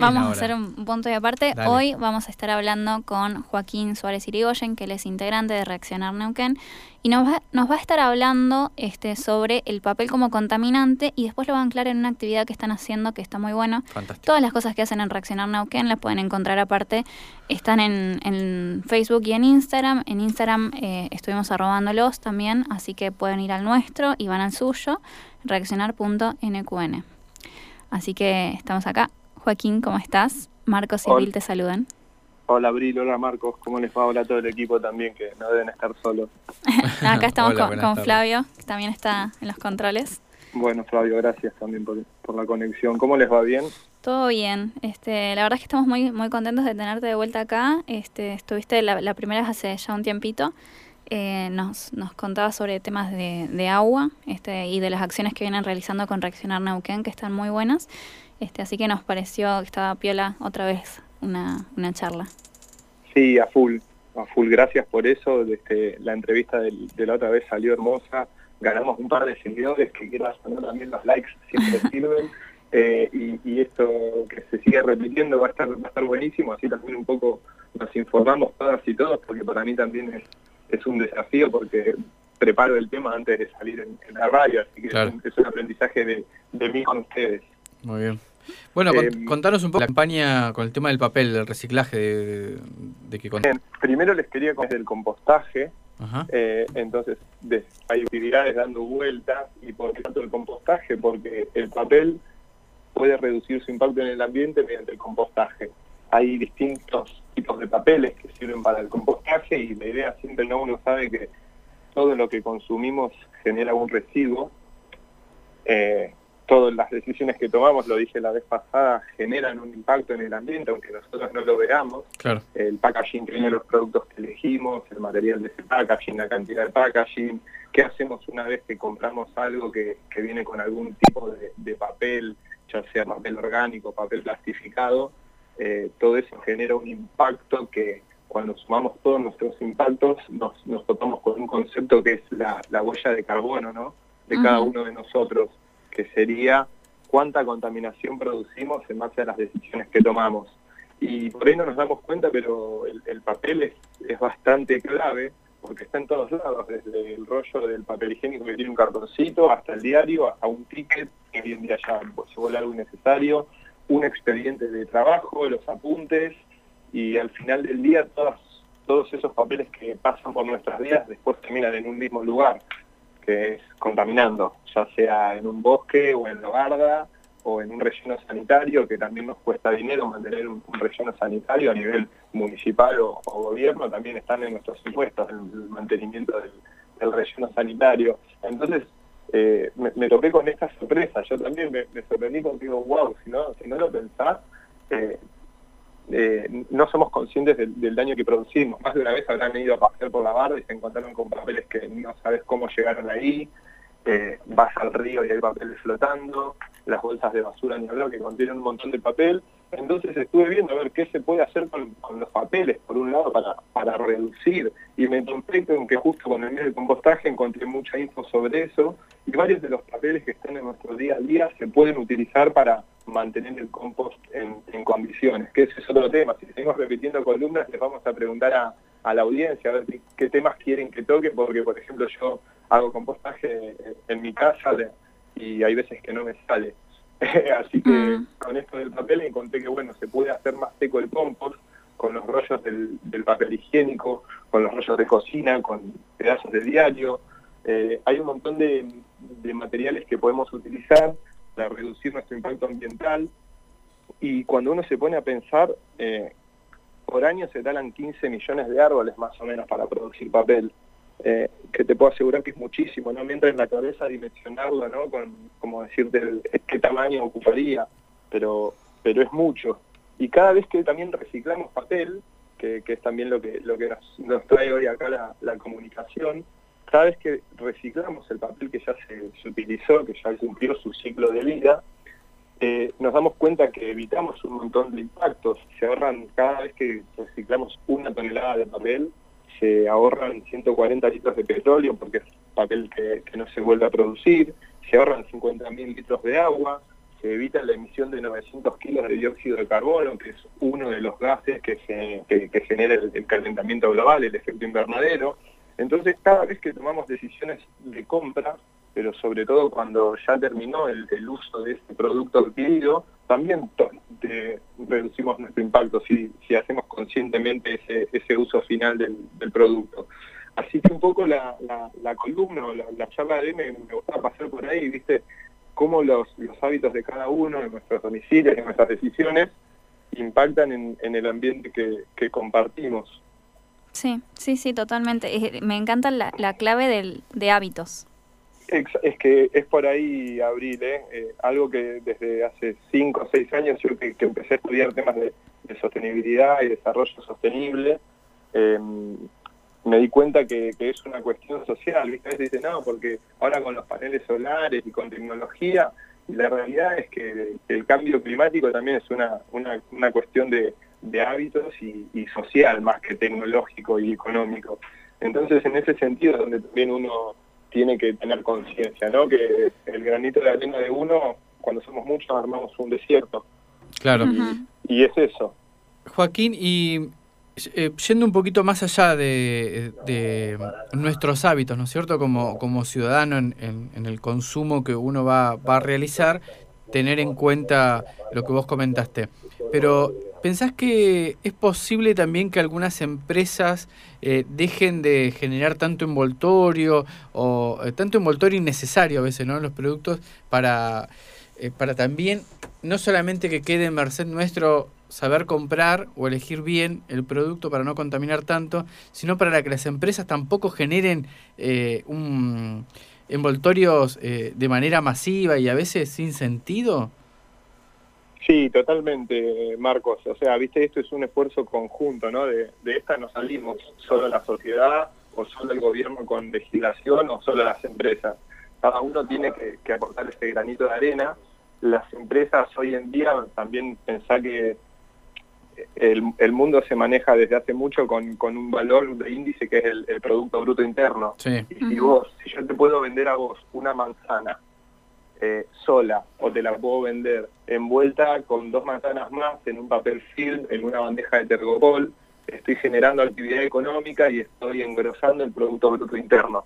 vamos a hacer un punto de aparte. Hoy vamos a estar hablando con Joaquín Suárez Irigoyen, que él es integrante de Reaccionar Neuquén, y nos va, nos va a estar hablando este, sobre el papel como contaminante y después lo va a anclar en una actividad que están haciendo que está muy bueno. Todas las cosas que hacen en Reaccionar Neuquén las pueden encontrar aparte. Están en, Facebook y en Instagram. En Instagram eh, estuvimos arrobándolos también, así que pueden ir al nuestro y van al suyo, reaccionar.nqn. Así que estamos acá Joaquín, ¿cómo estás? Marcos y Bill te saludan. Hola Abril, hola Marcos, ¿cómo les va? Hola a todo el equipo también, que no deben estar solos. Acá estamos con, Flavio, que también está en los controles. Bueno, Flavio, gracias también por, la conexión. ¿Cómo les va? ¿Bien? Todo bien. Este, la verdad es que estamos muy, muy contentos de tenerte de vuelta acá. Este, estuviste la, primera vez hace ya un tiempito. Eh, nos, nos contabas sobre temas de, de agua este, y de las acciones que vienen realizando con Reaccionar Neuquén, que están muy buenas. Este, así que nos pareció que estaba piola otra vez una, una charla. Sí, a full, a full. Gracias por eso. Este, la entrevista de, la otra vez salió hermosa. Ganamos un par de seguidores que quieras poner también los likes siempre sirven. Eh, y, esto que se sigue repitiendo va a estar va a estar buenísimo. Así también un poco nos informamos todas y todos, porque para mí también es, es un desafío porque preparo el tema antes de salir en, la radio, así que es, un, aprendizaje de, de mí con ustedes. Muy bien. Bueno, eh, contanos un poco la campaña con el tema del papel, del reciclaje de, de que Primero les quería contar del compostaje. Eh, entonces, hay utilidades dando vueltas. ¿Y por qué tanto el compostaje? Porque el papel puede reducir su impacto en el ambiente mediante el compostaje. Hay distintos tipos de papeles que sirven para el compostaje y la idea siempre no uno sabe que todo lo que consumimos genera un residuo. Eh, todas las decisiones que tomamos, lo dije la vez pasada, generan un impacto en el ambiente, aunque nosotros no lo veamos. El packaging que viene los productos que elegimos, el material de ese packaging, la cantidad de packaging, qué hacemos una vez que compramos algo que, viene con algún tipo de, papel, ya sea papel orgánico, papel plastificado, eh, todo eso genera un impacto que cuando sumamos todos nuestros impactos nos, nos topamos con un concepto que es la, huella de carbono, ¿no? De cada uno de nosotros que sería cuánta contaminación producimos en base a las decisiones que tomamos. Y por ahí no nos damos cuenta, pero el, papel es, es, bastante clave, porque está en todos lados, desde el rollo del papel higiénico que tiene un cartoncito, hasta el diario, hasta un ticket, que hoy en día ya se vuelve algo innecesario, un expediente de trabajo, los apuntes, y al final del día todos, todos esos papeles que pasan por nuestras vidas después terminan en un mismo lugar que es contaminando, ya sea en un bosque o en la barda o en un relleno sanitario, que también nos cuesta dinero mantener un, relleno sanitario a nivel municipal o, gobierno, también están en nuestros impuestos, el, mantenimiento del, relleno sanitario. Entonces, eh, me, me, toqué con esta sorpresa, yo también me, sorprendí contigo, wow, si no, si no lo pensás, eh, eh, no somos conscientes del, daño que producimos. Más de una vez habrán ido a pasear por la barra y se encontraron con papeles que no sabes cómo llegaron ahí, eh, vas al río y hay papeles flotando, las bolsas de basura ni hablar que contienen un montón de papel. Entonces estuve viendo a ver qué se puede hacer con, los papeles, por un lado, para, para reducir. Y me encontré con que justo con el medio de compostaje encontré mucha info sobre eso. Y varios de los papeles que están en nuestro día a día se pueden utilizar para mantener el compost en, condiciones, que ese es otro tema. Si seguimos repitiendo columnas, les vamos a preguntar a, la audiencia a ver qué, temas quieren que toque, porque por ejemplo yo hago compostaje en mi casa y hay veces que no me sale. Así que mm. con esto del papel encontré que bueno, se puede hacer más seco el compost con los rollos del, papel higiénico, con los rollos de cocina, con pedazos de diario. Eh, hay un montón de, de materiales que podemos utilizar para reducir nuestro impacto ambiental. Y cuando uno se pone a pensar, eh, por año se talan 15 millones de árboles más o menos para producir papel, eh, que te puedo asegurar que es muchísimo, no me entra en la cabeza dimensionarlo, ¿no? Con, como decirte, qué tamaño ocuparía, pero, pero es mucho. Y cada vez que también reciclamos papel, que, es también lo que, lo que nos, trae hoy acá la, la comunicación, cada vez que reciclamos el papel que ya se, utilizó, que ya cumplió su ciclo de vida, eh, nos damos cuenta que evitamos un montón de impactos. Se ahorran, cada vez que reciclamos una tonelada de papel, se ahorran 140 litros de petróleo porque es papel que, no se vuelve a producir, se ahorran 50.000 litros de agua, se evita la emisión de 900 kilos de dióxido de carbono, que es uno de los gases que, que, genera el, calentamiento global, el efecto invernadero. Entonces, cada vez que tomamos decisiones de compra, pero sobre todo cuando ya terminó el, uso de este producto adquirido, también reducimos nuestro impacto si, hacemos conscientemente ese, ese uso final del, producto. Así que un poco la, columna o la, charla de me, me gusta pasar por ahí, ¿viste? cómo los, hábitos de cada uno, en nuestros domicilios, en nuestras decisiones, impactan en, el ambiente que, compartimos. Sí, sí, sí, totalmente. Me encanta la, clave del, de hábitos. Es, que es por ahí, Abril, ¿eh? ¿eh? algo que desde hace cinco o seis años yo que, empecé a estudiar temas de, sostenibilidad y desarrollo sostenible, eh, me di cuenta que, es una cuestión social, ¿viste? A veces dicen, no, porque ahora con los paneles solares y con tecnología, la realidad es que el cambio climático también es una, una, cuestión de, hábitos y, social más que tecnológico y económico. Entonces, en ese sentido, donde también uno tiene que tener conciencia, ¿no? Que el granito de arena de uno, cuando somos muchos, armamos un desierto. Claro. y es eso. Joaquín, y eh, yendo un poquito más allá de, nuestros hábitos, ¿no es cierto? Como, como ciudadano en, el consumo que uno va, a realizar, tener en cuenta lo que vos comentaste. Pero, ¿pensás que es posible también que algunas empresas eh, dejen de generar tanto envoltorio o eh, tanto envoltorio innecesario a veces, ¿no? En los productos para, para también, no solamente que quede en merced nuestro saber comprar o elegir bien el producto para no contaminar tanto, sino para que las empresas tampoco generen eh, un, envoltorios eh, de manera masiva y a veces sin sentido? Sí, totalmente, Marcos. O sea, viste, esto es un esfuerzo conjunto, ¿no? De, esta no salimos solo la sociedad o solo el gobierno con legislación o solo las empresas. Cada uno tiene que, que aportar ese granito de arena. Las empresas hoy en día también pensá que el, mundo se maneja desde hace mucho con, un valor de índice que es el, Producto Bruto Interno. Y si vos, si yo te puedo vender a vos una manzana eh, sola o te la puedo vender envuelta con dos manzanas más en un papel film, en una bandeja de tergopol, estoy generando actividad económica y estoy engrosando el Producto Bruto Interno.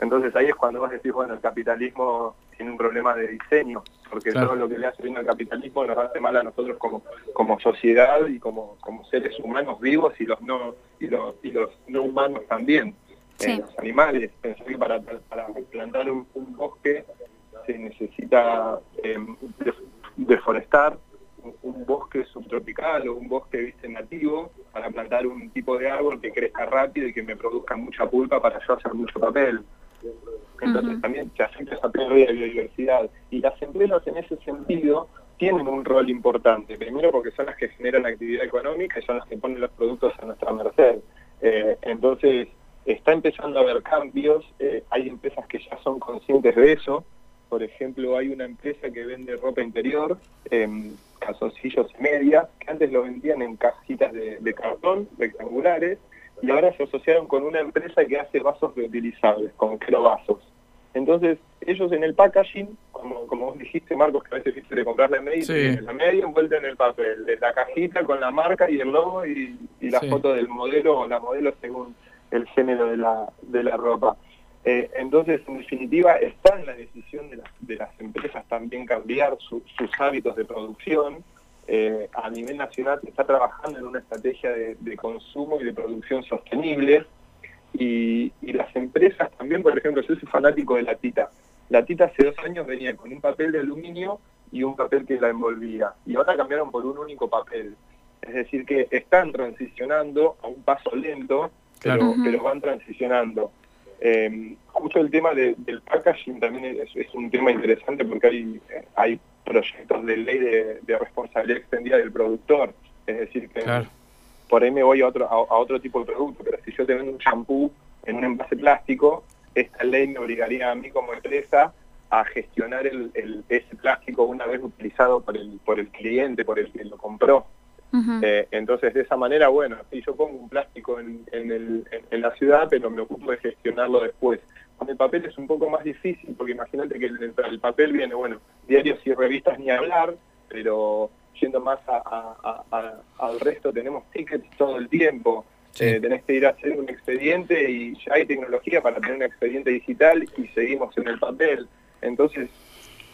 Entonces ahí es cuando vos decís, bueno, el capitalismo tiene un problema de diseño, porque todo lo que le hace bien al capitalismo nos hace mal a nosotros como, como sociedad y como, como seres humanos vivos y los no, y los, y los no humanos también. Eh, los animales, pensé que para, para plantar un, bosque se necesita eh, deforestar un, bosque subtropical o un bosque viste nativo para plantar un tipo de árbol que crezca rápido y que me produzca mucha pulpa para yo hacer mucho papel. Entonces también se afecta esa pérdida de biodiversidad. Y las empresas en ese sentido tienen un rol importante. Primero porque son las que generan actividad económica y son las que ponen los productos a nuestra merced. Eh, entonces está empezando a haber cambios. Eh, hay empresas que ya son conscientes de eso. Por ejemplo, hay una empresa que vende ropa interior, eh, calzoncillos y medias, que antes lo vendían en cajitas de cartón rectangulares y ahora se asociaron con una empresa que hace vasos reutilizables, con vasos. Entonces, ellos en el packaging, como, como vos dijiste, Marcos, que a veces viste de comprar la media, la media envuelta en el papel, de la cajita con la marca y el logo y, la foto del modelo o la modelo según el género de la, de la ropa. Eh, entonces, en definitiva, está en la decisión de, de las empresas también cambiar sus hábitos de producción, eh, a nivel nacional se está trabajando en una estrategia de, consumo y de producción sostenible y, las empresas también, por ejemplo, yo soy fanático de la tita. La tita hace dos años venía con un papel de aluminio y un papel que la envolvía y ahora cambiaron por un único papel. Es decir, que están transicionando a un paso lento, pero, pero van transicionando. Eh, justo el tema del packaging también es, es, un tema interesante porque hay, hay proyectos de ley de, responsabilidad extendida del productor. Es decir, que por ahí me voy a otro, a, otro tipo de producto, pero si yo te vendo un shampoo en un envase plástico, esta ley me obligaría a mí como empresa a gestionar el, ese plástico una vez utilizado por el, por el cliente, por el que lo compró. Eh, entonces, de esa manera, bueno, si yo pongo un plástico en, en, el, en, la ciudad, pero me ocupo de gestionarlo después con el papel es un poco más difícil, porque imagínate que el, el, papel viene, bueno, diarios y revistas ni hablar, pero yendo más al resto, tenemos tickets todo el tiempo. Eh, tenés que ir a hacer un expediente y ya hay tecnología para tener un expediente digital y seguimos en el papel. Entonces,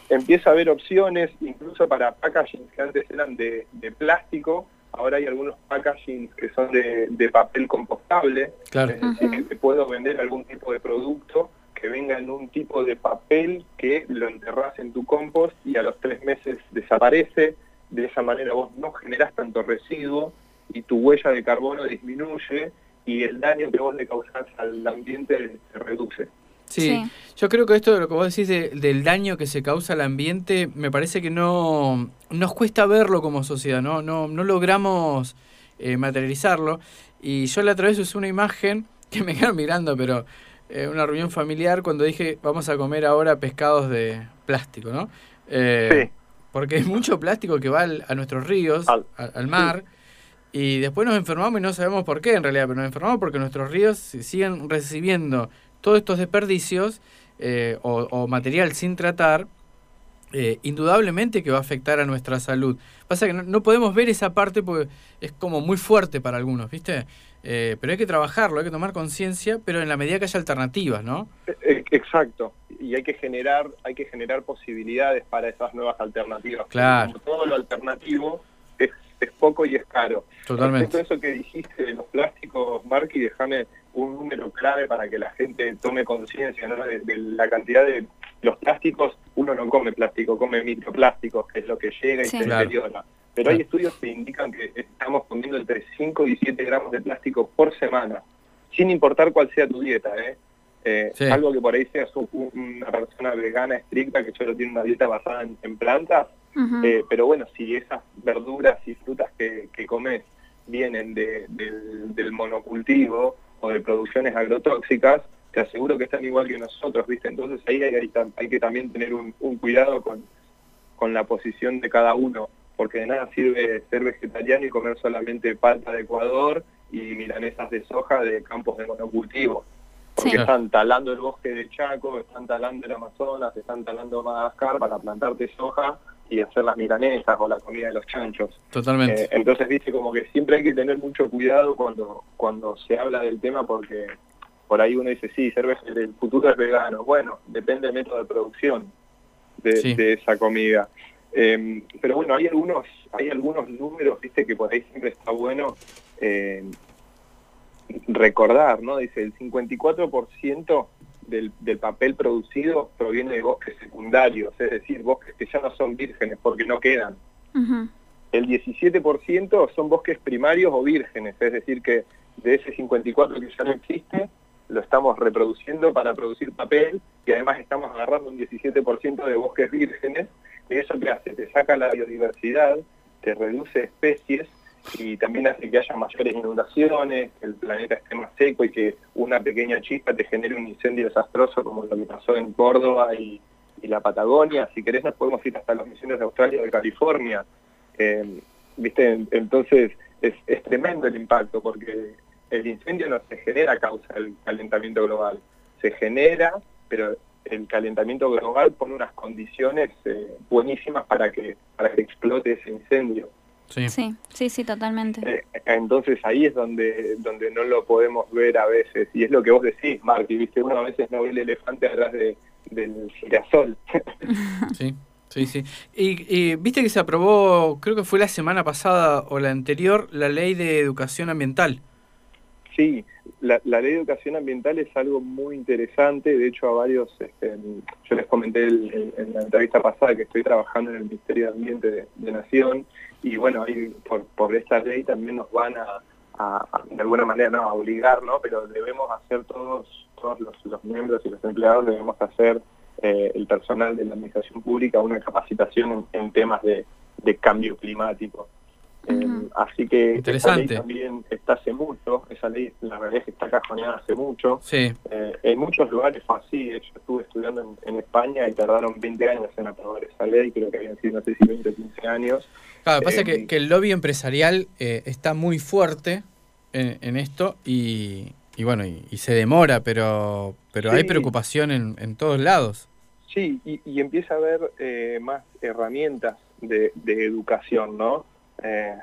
empieza a haber opciones, incluso para packaging que antes eran de, plástico, ahora hay algunos packaging que son de, papel compostable, claro. es decir, que te puedo vender algún tipo de producto que venga en un tipo de papel que lo enterras en tu compost y a los tres meses desaparece, de esa manera vos no generás tanto residuo y tu huella de carbono disminuye y el daño que vos le causás al ambiente se reduce. Sí, yo creo que esto de lo que vos decís del daño que se causa al ambiente, me parece que no nos cuesta verlo como sociedad, no, no, no logramos eh, materializarlo. Y yo la otra vez usé una imagen que me quedaron mirando, pero eh, una reunión familiar cuando dije vamos a comer ahora pescados de plástico, ¿no? Eh, sí. Porque hay mucho plástico que va a nuestros ríos, al, mar. Y después nos enfermamos y no sabemos por qué en realidad, pero nos enfermamos porque nuestros ríos siguen recibiendo todos estos desperdicios eh, o, material sin tratar, eh, indudablemente que va a afectar a nuestra salud. Pasa que no, podemos ver esa parte porque es como muy fuerte para algunos, ¿viste? Eh, pero hay que trabajarlo, hay que tomar conciencia, pero en la medida que haya alternativas, ¿no? E, e, exacto, y hay que generar, hay que generar posibilidades para esas nuevas alternativas. Claro. todo lo alternativo es, poco y es caro. Totalmente. eso que dijiste de los plásticos, Mark, y déjame un número clave para que la gente tome conciencia de, la cantidad de los plásticos. Uno no come plástico, come microplásticos, que es lo que llega y se deteriora. Pero hay estudios que indican que estamos comiendo entre 5 y 7 gramos de plástico por semana, sin importar cuál sea tu dieta. ¿eh? Eh, Algo que por ahí seas una persona vegana estricta que solo tiene una dieta basada en, plantas, eh, pero bueno, si esas verduras y frutas que, comes vienen del monocultivo, o de producciones agrotóxicas, te aseguro que están igual que nosotros, ¿viste? Entonces ahí hay, hay que también tener un, cuidado con, con la posición de cada uno, porque de nada sirve ser vegetariano y comer solamente palta de Ecuador y milanesas de soja de campos de monocultivo. Porque están talando el bosque de Chaco, están talando el Amazonas, están talando Madagascar para plantarte soja y hacer las milanesas o la comida de los chanchos. Totalmente. Eh, entonces, dice como que siempre hay que tener mucho cuidado cuando, cuando se habla del tema porque por ahí uno dice, sí, cerveza, el futuro es vegano. Bueno, depende del método de producción de, esa comida. Em, pero bueno, hay algunos, hay algunos números, viste, que por ahí siempre está bueno eh, recordar, ¿no? Dice, el 54% del, papel producido proviene de bosques secundarios, es decir, bosques que ya no son vírgenes porque no quedan. El 17% son bosques primarios o vírgenes, es decir, que de ese 54 que ya no existe, lo estamos reproduciendo para producir papel y además estamos agarrando un 17% de bosques vírgenes y eso que hace, te saca la biodiversidad, te reduce especies y también hace que haya mayores inundaciones, que el planeta esté más seco y que una pequeña chispa te genere un incendio desastroso como lo que pasó en Córdoba y, la Patagonia. Si querés nos podemos ir hasta los misiones de Australia o de California. Eh, ¿viste? Entonces es, es tremendo el impacto porque el incendio no se genera a causa del calentamiento global, se genera, pero el calentamiento global pone unas condiciones eh, buenísimas para que, para que explote ese incendio. Sí, sí, sí, totalmente. Eh, entonces ahí es donde, donde no lo podemos ver a veces. Y es lo que vos decís, Marty, viste, uno a veces no ve el elefante atrás de, del girasol. sí. Sí, sí. Y, viste que se aprobó, creo que fue la semana pasada o la anterior, la ley de educación ambiental. Sí, la, ley de educación ambiental es algo muy interesante. De hecho, a varios, este, yo les comenté en la entrevista pasada que estoy trabajando en el Ministerio de Ambiente de Nación y bueno, por, por esta ley también nos van a, de alguna manera, no a obligar, ¿no? Pero debemos hacer todos, todos los, miembros y los empleados debemos hacer eh, el personal de la administración pública una capacitación en, temas de, cambio climático. Eh, así que esa ley también está hace mucho, esa ley la realidad es que está cajoneada hace mucho. Sí. Eh, en muchos lugares fue así, yo estuve estudiando en, España y tardaron 20 años en aprobar esa ley, creo que habían sido no sé si 20 o 15 años. Claro, pasa que, que, el lobby empresarial eh, está muy fuerte en, esto y, y bueno, y, se demora, pero, pero hay preocupación en, en todos lados. Sí, y, empieza a haber eh, más herramientas de, educación, ¿no? Eh,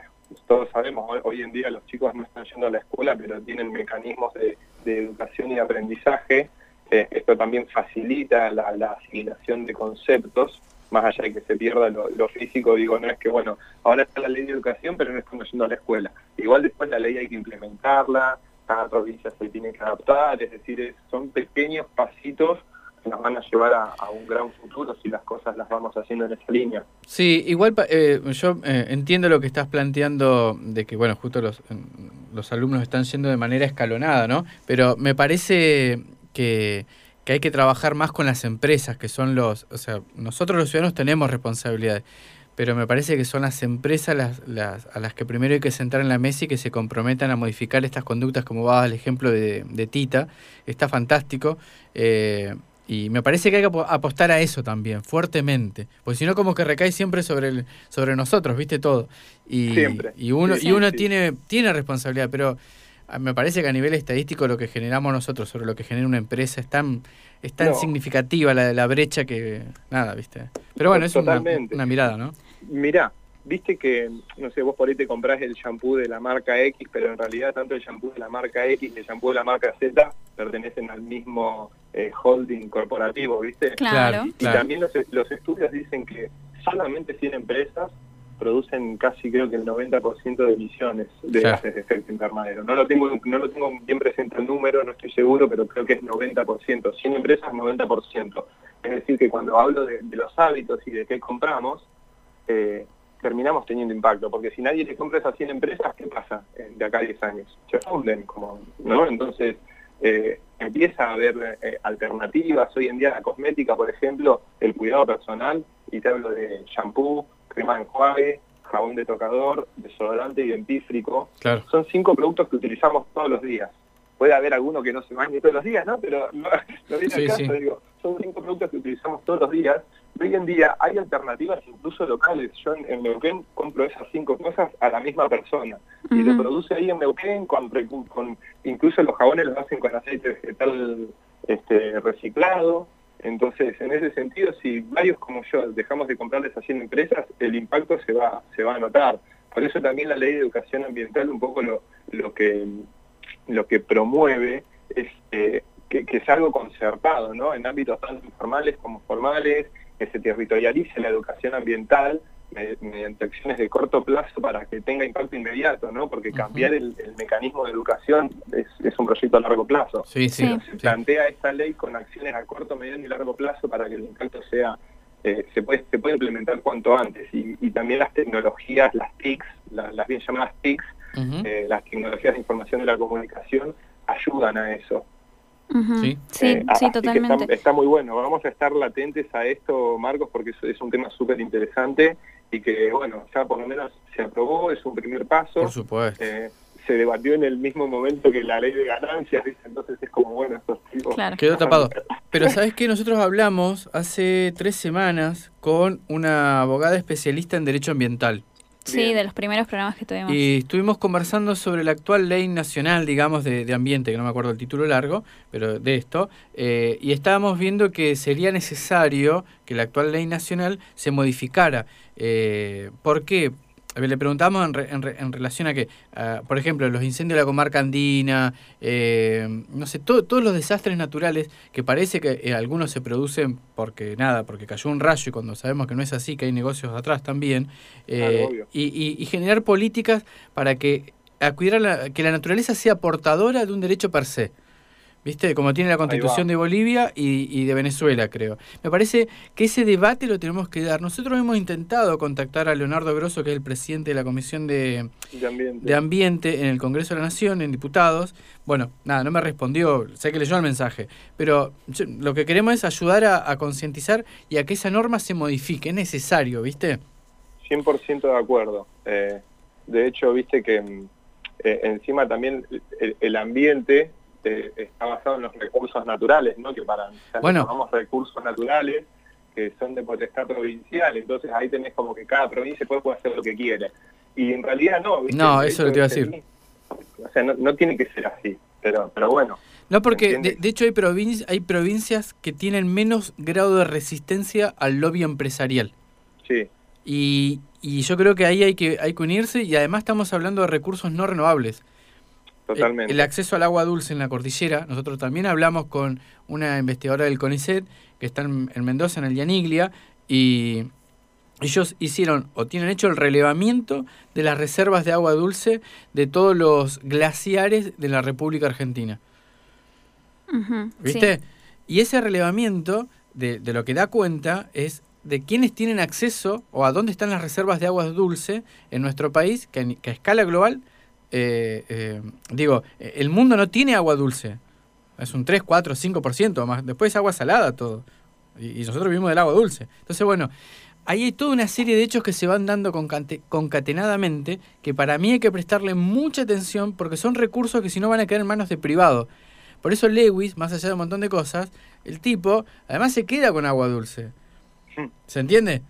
todos sabemos, hoy, en día los chicos no están yendo a la escuela, pero tienen mecanismos de, educación y aprendizaje. Eh, esto también facilita la, asimilación de conceptos, más allá de que se pierda lo, físico, digo, no es que, bueno, ahora está la ley de educación, pero no estamos yendo a la escuela. Igual después la ley hay que implementarla, cada provincia se tiene que adaptar, es decir, son pequeños pasitos nos van a llevar a, un gran futuro si las cosas las vamos haciendo en esa línea. Sí, igual eh, yo eh, entiendo lo que estás planteando de que, bueno, justo los, los alumnos están yendo de manera escalonada, ¿no? Pero me parece que, que hay que trabajar más con las empresas, que son los, o sea, nosotros los ciudadanos tenemos responsabilidades pero me parece que son las empresas las, las, a las que primero hay que sentar en la mesa y que se comprometan a modificar estas conductas, como va el ejemplo de, de Tita, está fantástico. Eh, y me parece que hay que apostar a eso también, fuertemente. Porque si no, como que recae siempre sobre, el, sobre nosotros, ¿viste? Todo. Y, siempre. Y uno, y uno tiene, tiene responsabilidad, pero ah, me parece que a nivel estadístico lo que generamos nosotros sobre lo que genera una empresa es tan, es tan significativa la, la brecha que nada, ¿viste? Pero bueno, es una, una, mirada, ¿no? Mirá, viste que, no sé, vos por ahí te comprás el shampoo de la marca X, pero en realidad tanto el shampoo de la marca X y el shampoo de la marca Z pertenecen al mismo eh, holding corporativo, ¿viste? Claro. Y, también los, los, estudios dicen que solamente 100 empresas producen casi creo que el 90% de emisiones de gases de efecto invernadero. No lo tengo no lo tengo bien presente el número, no estoy seguro, pero creo que es 90%. 100 empresas, 90%. Es decir, que cuando hablo de, los hábitos y de qué compramos, eh, terminamos teniendo impacto, porque si nadie le compra esas 100 empresas, ¿qué pasa de acá a 10 años? Se funden, como, ¿no? Entonces, eh, empieza a haber eh, alternativas. Hoy en día la cosmética, por ejemplo, el cuidado personal, y te hablo de shampoo, crema de enjuague, jabón de tocador, desodorante y dentífrico. Son cinco productos que utilizamos todos los días. Puede haber alguno que no se bañe todos los días, ¿no? Pero no, viene caso, digo, son cinco productos que utilizamos todos los días Hoy en día hay alternativas incluso locales. Yo en, Neuquén compro esas cinco cosas a la misma persona. Y lo produce ahí en Neuquén, con, con, incluso los jabones los hacen con aceite vegetal este, reciclado. Entonces, en ese sentido, si varios como yo dejamos de comprarles a 100 empresas, el impacto se va, se va a notar. Por eso también la ley de educación ambiental un poco lo, lo, que, lo que promueve es eh, que, que, es algo concertado, ¿no? En ámbitos tanto informales como formales, que se territorialice la educación ambiental mediante acciones de corto plazo para que tenga impacto inmediato, ¿no? Porque cambiar el, mecanismo de educación es, un proyecto a largo plazo. Sí, sí, se plantea esta ley con acciones a corto, mediano y largo plazo para que el impacto sea eh, se puede se puede implementar cuanto antes y, también las tecnologías, las TICs, las bien llamadas TICs, eh, las tecnologías de información de la comunicación ayudan a eso. Sí, sí, eh, totalmente. Está, muy bueno. Vamos a estar latentes a esto, Marcos, porque es, es un tema súper interesante y que, bueno, ya por lo menos se aprobó, es un primer paso. Por supuesto. Eh, se debatió en el mismo momento que la ley de ganancias, entonces es como, bueno, estos tipos... Quedó tapado. Pero ¿sabes qué? Nosotros hablamos hace tres semanas con una abogada especialista en derecho ambiental. Sí, de los primeros programas que tuvimos. Y estuvimos conversando sobre la actual ley nacional, digamos, de, ambiente, que no me acuerdo el título largo, pero de esto, eh, y estábamos viendo que sería necesario que la actual ley nacional se modificara. Eh, ¿Por qué? Le preguntamos en, relación a que, por ejemplo, los incendios de la comarca andina, eh, no sé, todos los desastres naturales que parece que eh, algunos se producen porque nada, porque cayó un rayo y cuando sabemos que no es así, que hay negocios atrás también, eh, y, generar políticas para que, a cuidar que la naturaleza sea portadora de un derecho per se. ¿Viste? Como tiene la constitución de Bolivia y, de Venezuela, creo. Me parece que ese debate lo tenemos que dar. Nosotros hemos intentado contactar a Leonardo Grosso, que es el presidente de la Comisión de, de, ambiente. en el Congreso de la Nación, en diputados. Bueno, nada, no me respondió, sé que leyó el mensaje, pero lo que queremos es ayudar a, concientizar y a que esa norma se modifique. Es necesario, ¿viste? 100% de acuerdo. Eh, de hecho, viste que mm, eh, encima también el ambiente este, está basado en los recursos naturales, ¿no? Que para bueno. llamamos recursos naturales que son de potestad provincial, entonces ahí tenés como que cada provincia puede, hacer lo que quiere. Y en realidad no. No, eso lo te iba a decir. O sea, no, tiene que ser así. pero, pero bueno. No, porque de, hecho hay, hay provincias que tienen menos grado de resistencia al lobby empresarial. Sí. Y, y yo creo que ahí hay que, hay que unirse y además estamos hablando de recursos no renovables. Totalmente. El, acceso al agua dulce en la cordillera, nosotros también hablamos con una investigadora del CONICET que está en, Mendoza, en el Yaniglia, y ellos hicieron o tienen hecho el relevamiento de las reservas de agua dulce de todos los glaciares de la República Argentina. ¿Viste? Y ese relevamiento de, de, lo que da cuenta es de quiénes tienen acceso o a dónde están las reservas de agua dulce en nuestro país, que, a escala global, eh, eh, digo, el mundo no tiene agua dulce. Es un 3, 4, 5% más. Después es agua salada todo. Y, nosotros vivimos del agua dulce. Entonces, bueno, ahí hay toda una serie de hechos que se van dando concatenadamente que para mí hay que prestarle mucha atención porque son recursos que si no van a quedar en manos de privado. Por eso Lewis, más allá de un montón de cosas, el tipo además se queda con agua dulce. ¿Se entiende?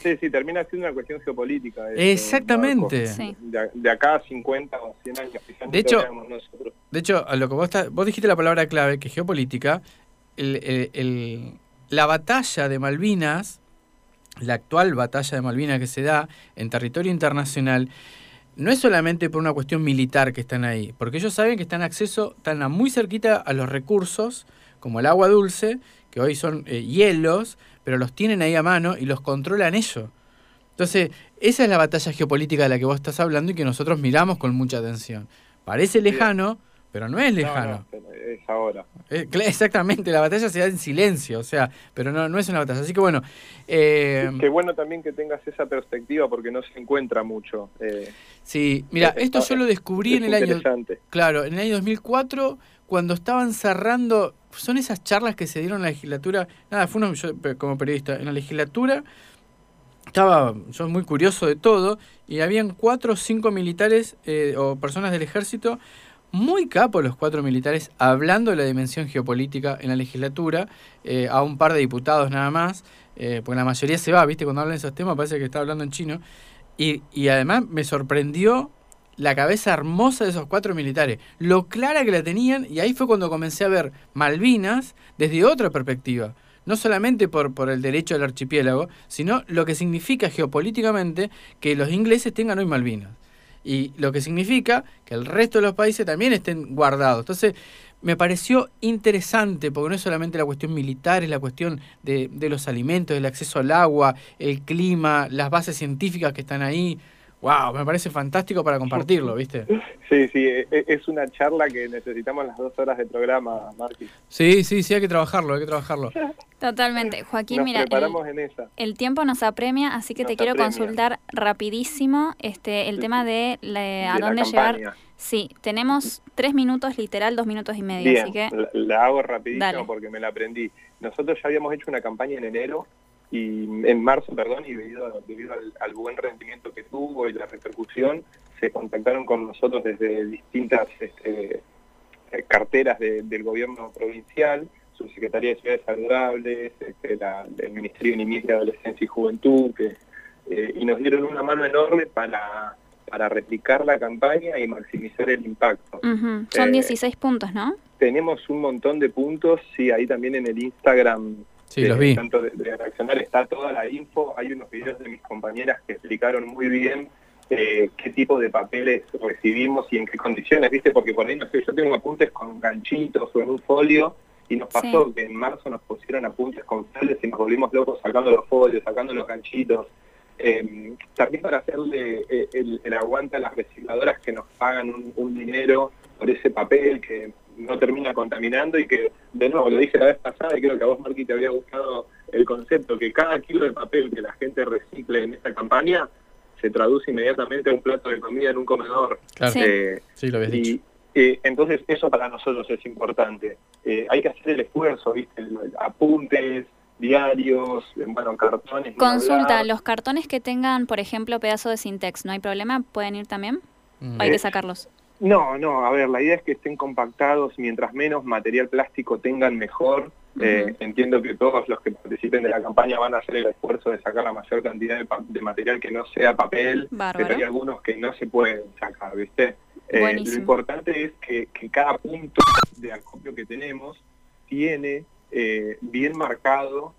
Sí, sí, termina siendo una cuestión geopolítica. Exactamente. De, acá a 50 o 100 años. De hecho, de hecho, a lo que vos, vos dijiste la palabra clave, que es geopolítica, el, la batalla de Malvinas, la actual batalla de Malvinas que se da en territorio internacional, no es solamente por una cuestión militar que están ahí, porque ellos saben que están acceso, están muy cerquita a los recursos, como el agua dulce, que hoy son eh, hielos, pero los tienen ahí a mano y los controlan ellos. Entonces, esa es la batalla geopolítica de la que vos estás hablando y que nosotros miramos con mucha atención. Parece lejano, pero no es lejano. es ahora. Eh, exactamente, la batalla se da en silencio, o sea, pero no, no es una batalla. Así que bueno. Eh, Qué bueno también que tengas esa perspectiva porque no se encuentra mucho. Eh, sí, mira, esto yo lo descubrí en el año. Claro, en el año 2004, cuando estaban cerrando son esas charlas que se dieron en la legislatura. Nada, fue uno, yo como periodista, en la legislatura estaba yo muy curioso de todo y habían cuatro o cinco militares eh, o personas del ejército muy capos los cuatro militares hablando de la dimensión geopolítica en la legislatura eh, a un par de diputados nada más eh, porque la mayoría se va viste cuando hablan de esos temas parece que está hablando en chino y, y además me sorprendió la cabeza hermosa de esos cuatro militares, lo clara que la tenían, y ahí fue cuando comencé a ver Malvinas desde otra perspectiva. No solamente por, por el derecho al archipiélago, sino lo que significa geopolíticamente que los ingleses tengan hoy Malvinas. Y lo que significa que el resto de los países también estén guardados. Entonces, me pareció interesante, porque no es solamente la cuestión militar, es la cuestión de, de los alimentos, el acceso al agua, el clima, las bases científicas que están ahí. Wow, me parece fantástico para compartirlo, ¿viste? Sí, sí, e, e, es una charla que necesitamos las dos horas de programa, Marquis. Sí, sí, sí, hay que trabajarlo, hay que trabajarlo. Totalmente. Joaquín, mira, el, tiempo nos apremia, así que te quiero consultar rapidísimo este el tema de, a dónde llevar. Sí, tenemos tres minutos literal, dos minutos y medio, así que... La, hago rapidísimo porque me la aprendí. Nosotros ya habíamos hecho una campaña en enero y en marzo, perdón, y debido, debido al, buen rendimiento que tuvo y la repercusión, se contactaron con nosotros desde distintas este, eh, carteras del gobierno provincial, su Secretaría de Ciudades Saludables, este, la, el Ministerio de Niñez Adolescencia y Juventud, que, eh, y nos dieron una mano enorme para, para replicar la campaña y maximizar el impacto. Son 16 eh, puntos, ¿no? Tenemos un montón de puntos, sí, ahí también en el Instagram Sí, los vi. Tanto de, reaccionar está toda la info. Hay unos videos de mis compañeras que explicaron muy bien eh, qué tipo de papeles recibimos y en qué condiciones, ¿viste? Porque por ahí, no sé, yo tengo apuntes con ganchitos o en un folio y nos pasó que en marzo nos pusieron apuntes con folios y nos volvimos locos sacando los folios, sacando los ganchitos. Eh, también para hacerle eh, el, aguante a las recicladoras que nos pagan un dinero por ese papel que no termina contaminando y que, de nuevo, lo dije la vez pasada y creo que a vos, Marqui, te había gustado el concepto, que cada kilo de papel que la gente recicle en esta campaña se traduce inmediatamente a un plato de comida en un comedor. Claro. Eh, sí, lo habías y, eh, entonces, eso para nosotros es importante. Eh, hay que hacer el esfuerzo, ¿viste? apuntes, diarios, bueno, cartones. Consulta, los cartones que tengan, por ejemplo, pedazo de Sintex, ¿no hay problema? ¿Pueden ir también? ¿O hay que sacarlos? No, no, a ver, la idea es que estén compactados, mientras menos material plástico tengan mejor. Eh, entiendo que todos los que participen de la campaña van a hacer el esfuerzo de sacar la mayor cantidad de, material que no sea papel, pero hay algunos que no se pueden sacar, ¿viste? Eh, lo importante es que, cada punto de acopio que tenemos tiene eh, bien marcado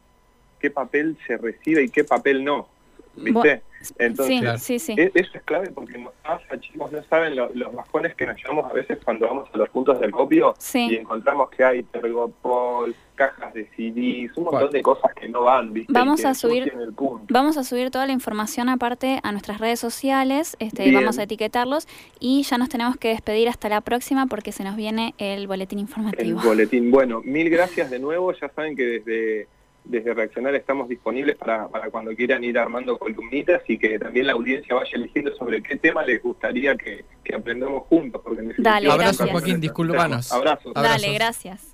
qué papel se recibe y qué papel no. ¿Viste? Entonces, e-, eso es clave porque nos pasa, chicos, no saben los bajones que nos llevamos a veces cuando vamos a los puntos de acopio y encontramos que hay tergopol, cajas de CDs, un montón de cosas que no van, ¿viste? Vamos a subir vamos a subir toda la información aparte a nuestras redes sociales, este, vamos a etiquetarlos y ya nos tenemos que despedir hasta la próxima porque se nos viene el boletín informativo. El boletín. Bueno, mil gracias de nuevo, ya saben que desde desde Reaccionar estamos disponibles para, para cuando quieran ir armando columnitas y que también la audiencia vaya eligiendo sobre qué tema les gustaría que, que aprendamos juntos. Porque Dale, Abrazo, Joaquín, disculpanos. Abrazos. Dale, gracias.